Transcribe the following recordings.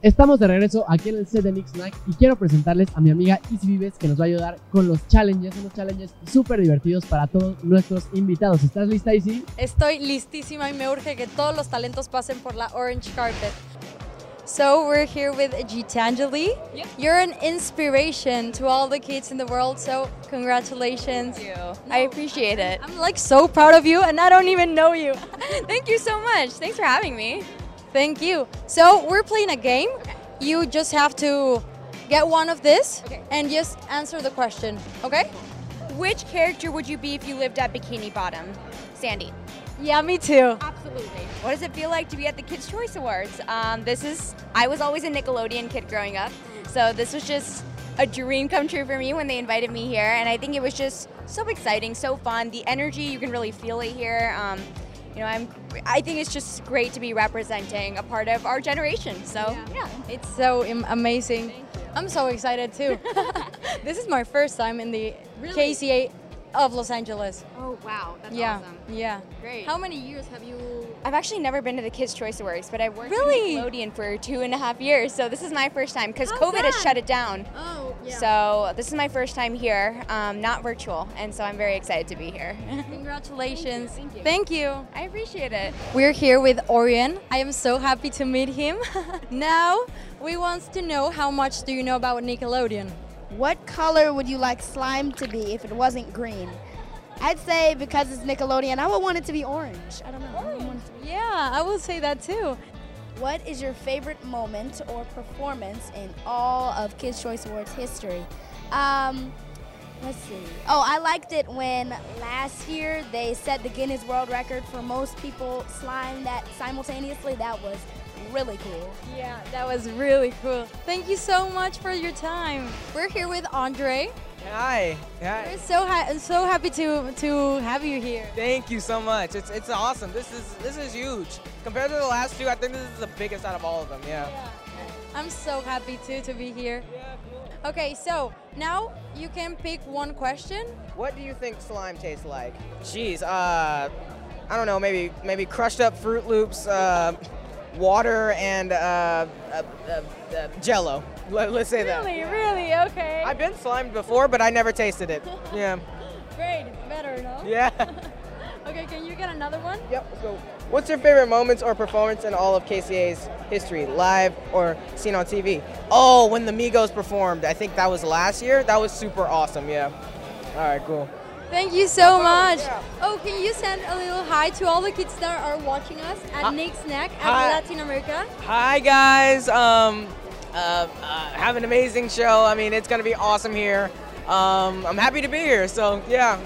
Estamos de regreso aquí en el set de Nick Snack y quiero presentarles a mi amiga Isy Vives que nos va a ayudar con los challenges, unos challenges súper divertidos para todos nuestros invitados. ¿Estás lista, Isy? Estoy listísima y me urge que todos los talentos pasen por la orange carpet. So we're here with Gitanjali. Yep. You're an inspiration to all the kids in the world. So congratulations. Thank you. I appreciate it. I'm like so proud of you, and I don't even know you. Thank you so much. Thanks for having me. Thank you. So we're playing a game. You just have to get one of this Okay. and just answer the question. Okay? Which character would you be if you lived at Bikini Bottom? Sandy. Yeah, me too. Absolutely. What does it feel like to be at the Kids' Choice Awards? Um, this is, I was always a Nickelodeon kid growing up, so this was just a dream come true for me when they invited me here, and I think it was just so exciting, so fun. The energy, you can really feel it here. Um, you know, I'm, I think it's just great to be representing a part of our generation. So, yeah. It's so am- amazing. I'm so excited too. this is my first time in the Really? KCA of Los Angeles. Oh, wow. That's yeah, yeah. Great. How many years have you? I've actually never been to the Kids' Choice Awards, but I worked Really? at Nickelodeon for two and a half years, so this is my first time because How's COVID has shut it down. Oh, yeah. So this is my first time here, um, not virtual, and so I'm very excited to be here. Congratulations. Thank you. Thank you. I appreciate it. We're here with Orion. I am so happy to meet him. now, we want to know how much do you know about Nickelodeon? What color would you like slime to be if it wasn't green? I'd say because it's Nickelodeon, I would want it to be orange. I don't know. I it to be- Yeah, I will say that too. What is your favorite moment or performance in all of Kids' Choice Awards history? Um, let's see. Oh, I liked it when last year they set the Guinness World Record for most people slime that simultaneously. That was really cool. Yeah, that was really cool. Thank you so much for your time. We're here with Andre. Hi. We're Hi. so ha- so happy to to have you here. Thank you so much. It's it's awesome. This is this is huge. Compared to the last two, I think this is the biggest out of all of them. Yeah. I'm so happy too to be here. Okay, so now you can pick one question. What do you think slime tastes like? Jeez, uh, I don't know. Maybe maybe crushed up Froot Loops, uh, water, and uh, uh, uh, uh, Jello. Let, let's say that. Really, really, okay. I've been slimed before, but I never tasted it. Yeah. Great, better, no? Yeah. Okay, can you get another one? Yep, let's go. What's your favorite moments or performance in all of KCA's history, live or seen on TV? Oh, when the Migos performed. I think that was last year. That was super awesome, yeah. All right, cool. Thank you so much. yeah. Oh, can you send a little hi to all the kids that are watching us at Hi- Nick Snack at Hi. Latin America? Hi, guys. Um, uh, uh, have an amazing show. I mean, it's going to be awesome here. Um, I'm happy to be here, so yeah.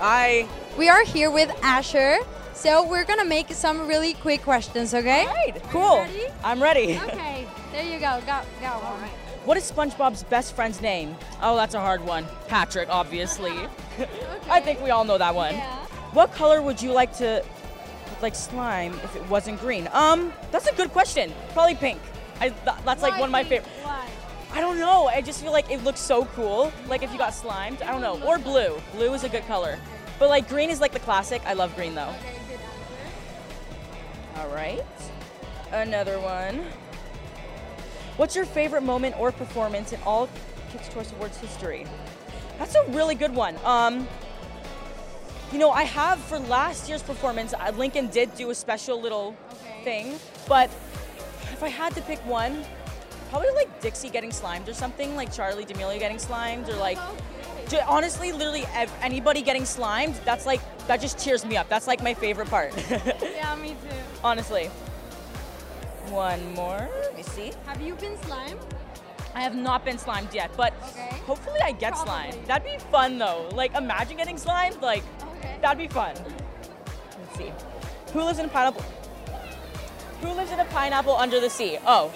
I. We are here with Asher. So we're gonna make some really quick questions, okay? Right, Are cool. ready? I'm ready. Okay, there you go. Got got one. What is SpongeBob's best friend's name? Oh, that's a hard one. Patrick, obviously. I think we all know that one. Yeah. What color would you like to like slime if it wasn't green? Um, that's a good question. Probably pink. I, th- that's like one of my favorite. Why? I don't know. I just feel like it looks so cool. Like if you got slimed. I don't know. Or blue. Blue is a good color. But like green is like the classic. I love green though. Okay. All right. Another one. What's your favorite moment or performance in all Kids' Choice Awards history? That's a really good one. Um, you know, I have for last year's performance, uh, Lincoln did do a special little Okay. thing, but if I had to pick one, probably like Dixie getting slimed or something, like Charlie D'Amelio getting slimed, or like honestly, literally ev- anybody getting slimed. That's like that just cheers me up. That's like my favorite part. Yeah, me too. honestly. One more. Let me see. Have you been slimed? I have not been slimed yet, but Okay. hopefully I get Probably. slimed. That'd be fun though. Like imagine getting slimed. Like Okay. that'd be fun. Let's see. Who lives in a pineapple? Who lives in a pineapple under the sea? Oh,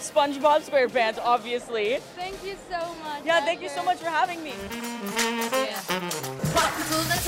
SpongeBob SquarePants, obviously. Thank you so much. Yeah, thank you so much for having me. Yeah.